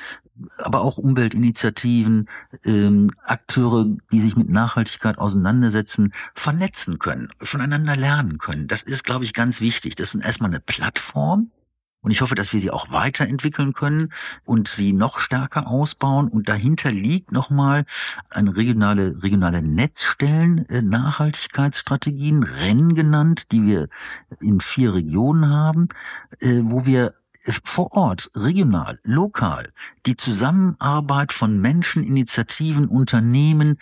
aber auch Umweltinitiativen, ähm, Akteure, die sich mit Nachhaltigkeit auseinandersetzen, vernetzen können, voneinander lernen können. Das ist, glaube ich, ganz wichtig. Das ist erstmal eine Plattform, und ich hoffe, dass wir sie auch weiterentwickeln können und sie noch stärker ausbauen. Und dahinter liegt nochmal eine regionale, regionale Netzstellen, äh, Nachhaltigkeitsstrategien, Rennen genannt, die wir in vier Regionen haben, äh, wo wir vor Ort, regional, lokal, die Zusammenarbeit von Menschen, Initiativen, Unternehmen,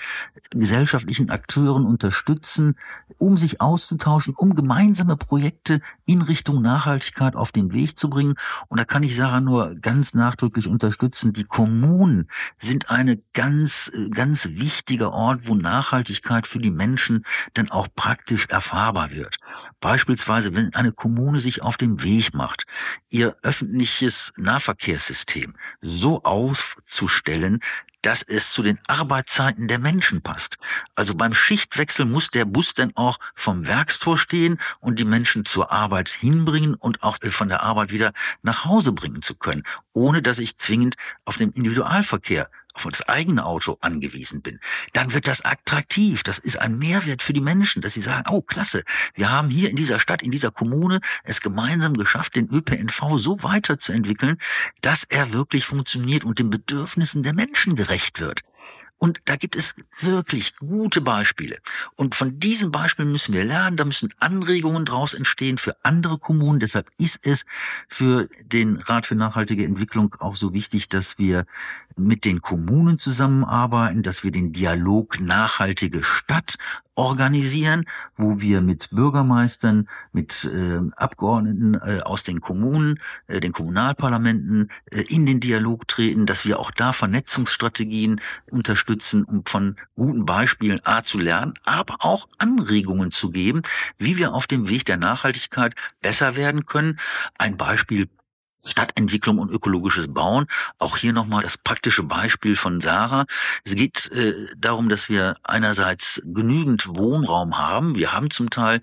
gesellschaftlichen Akteuren unterstützen, um sich auszutauschen, um gemeinsame Projekte in Richtung Nachhaltigkeit auf den Weg zu bringen. Und da kann ich Sarah nur ganz nachdrücklich unterstützen. Die Kommunen sind eine ganz, ganz wichtiger Ort, wo Nachhaltigkeit für die Menschen dann auch praktisch erfahrbar wird. Beispielsweise, wenn eine Kommune sich auf den Weg macht, ihr öffentliches Nahverkehrssystem so aufzustellen, dass es zu den Arbeitszeiten der Menschen passt. Also beim Schichtwechsel muss der Bus dann auch vom Werkstor stehen und die Menschen zur Arbeit hinbringen und auch äh, von der Arbeit wieder nach Hause bringen zu können, ohne dass ich zwingend auf den Individualverkehr auf das eigene Auto angewiesen bin, dann wird das attraktiv. Das ist ein Mehrwert für die Menschen, dass sie sagen, oh klasse, wir haben hier in dieser Stadt, in dieser Kommune es gemeinsam geschafft, den ÖPNV so weiterzuentwickeln, dass er wirklich funktioniert und den Bedürfnissen der Menschen gerecht wird. Und da gibt es wirklich gute Beispiele. Und von diesen Beispielen müssen wir lernen. Da müssen Anregungen daraus entstehen für andere Kommunen. Deshalb ist es für den Rat für nachhaltige Entwicklung auch so wichtig, dass wir mit den Kommunen zusammenarbeiten, dass wir den Dialog nachhaltige Stadt organisieren, wo wir mit Bürgermeistern, mit äh, Abgeordneten äh, aus den Kommunen, äh, den Kommunalparlamenten äh, in den Dialog treten, dass wir auch da Vernetzungsstrategien unterstützen, um von guten Beispielen A zu lernen, aber auch Anregungen zu geben, wie wir auf dem Weg der Nachhaltigkeit besser werden können. Ein Beispiel Stadtentwicklung und ökologisches Bauen. Auch hier nochmal das praktische Beispiel von Sarah. Es geht äh, darum, dass wir einerseits genügend Wohnraum haben. Wir haben zum Teil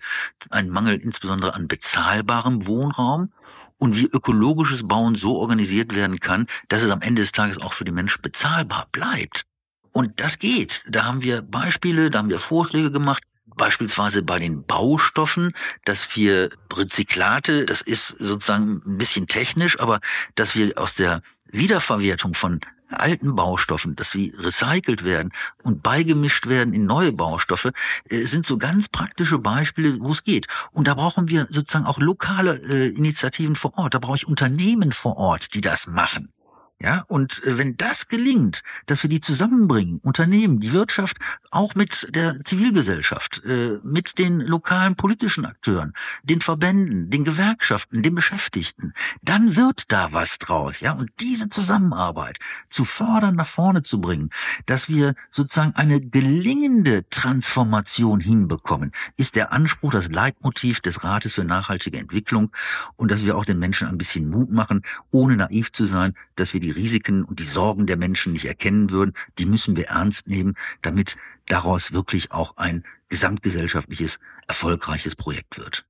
einen Mangel insbesondere an bezahlbarem Wohnraum und wie ökologisches Bauen so organisiert werden kann, dass es am Ende des Tages auch für die Menschen bezahlbar bleibt. Und das geht. Da haben wir Beispiele, da haben wir Vorschläge gemacht, beispielsweise bei den Baustoffen, dass wir Rezyklate, das ist sozusagen ein bisschen technisch, aber dass wir aus der Wiederverwertung von alten Baustoffen, dass sie recycelt werden und beigemischt werden in neue Baustoffe, äh, sind so ganz praktische Beispiele, wo es geht. Und da brauchen wir sozusagen auch lokale äh, Initiativen vor Ort. Da brauche ich Unternehmen vor Ort, die das machen. Ja, und äh, wenn das gelingt, dass wir die zusammenbringen, Unternehmen, die Wirtschaft, auch mit der Zivilgesellschaft, äh, mit den lokalen politischen Akteuren, den Verbänden, den Gewerkschaften, den Beschäftigten, dann wird da was draus. Ja, und diese Zusammenarbeit zu fördern, nach vorne zu bringen, dass wir sozusagen eine gelingende Transformation hinbekommen, ist der Anspruch, das Leitmotiv des Rates für nachhaltige Entwicklung und dass wir auch den Menschen ein bisschen Mut machen, ohne naiv zu sein, dass wir die Risiken und die Sorgen der Menschen nicht erkennen würden, die müssen wir ernst nehmen, damit daraus wirklich auch ein gesamtgesellschaftliches, erfolgreiches Projekt wird.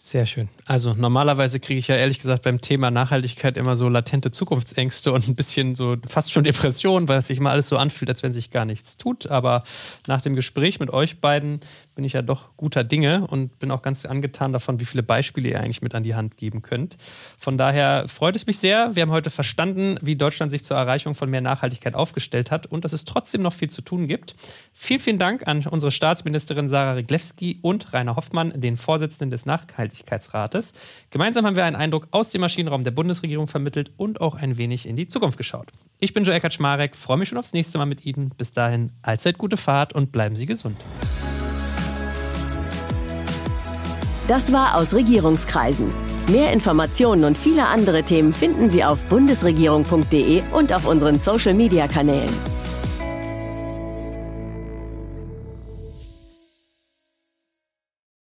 Sehr schön. Also normalerweise kriege ich ja ehrlich gesagt beim Thema Nachhaltigkeit immer so latente Zukunftsängste und ein bisschen so fast schon Depressionen, weil es sich immer alles so anfühlt, als wenn sich gar nichts tut. Aber nach dem Gespräch mit euch beiden bin ich ja doch guter Dinge und bin auch ganz angetan davon, wie viele Beispiele ihr eigentlich mit an die Hand geben könnt. Von daher freut es mich sehr. Wir haben heute verstanden, wie Deutschland sich zur Erreichung von mehr Nachhaltigkeit aufgestellt hat und dass es trotzdem noch viel zu tun gibt. Vielen, vielen Dank an unsere Staatsministerin Sarah Riglewski und Rainer Hoffmann, den Vorsitzenden des Nachhaltigkeitsrates. Gemeinsam haben wir einen Eindruck aus dem Maschinenraum der Bundesregierung vermittelt und auch ein wenig in die Zukunft geschaut. Ich bin Joe Eckert-Schmarek, freue mich schon aufs nächste Mal mit Ihnen. Bis dahin, allzeit gute Fahrt und bleiben Sie gesund. Das war aus Regierungskreisen. Mehr Informationen und viele andere Themen finden Sie auf bundesregierung.de und auf unseren Social-Media-Kanälen.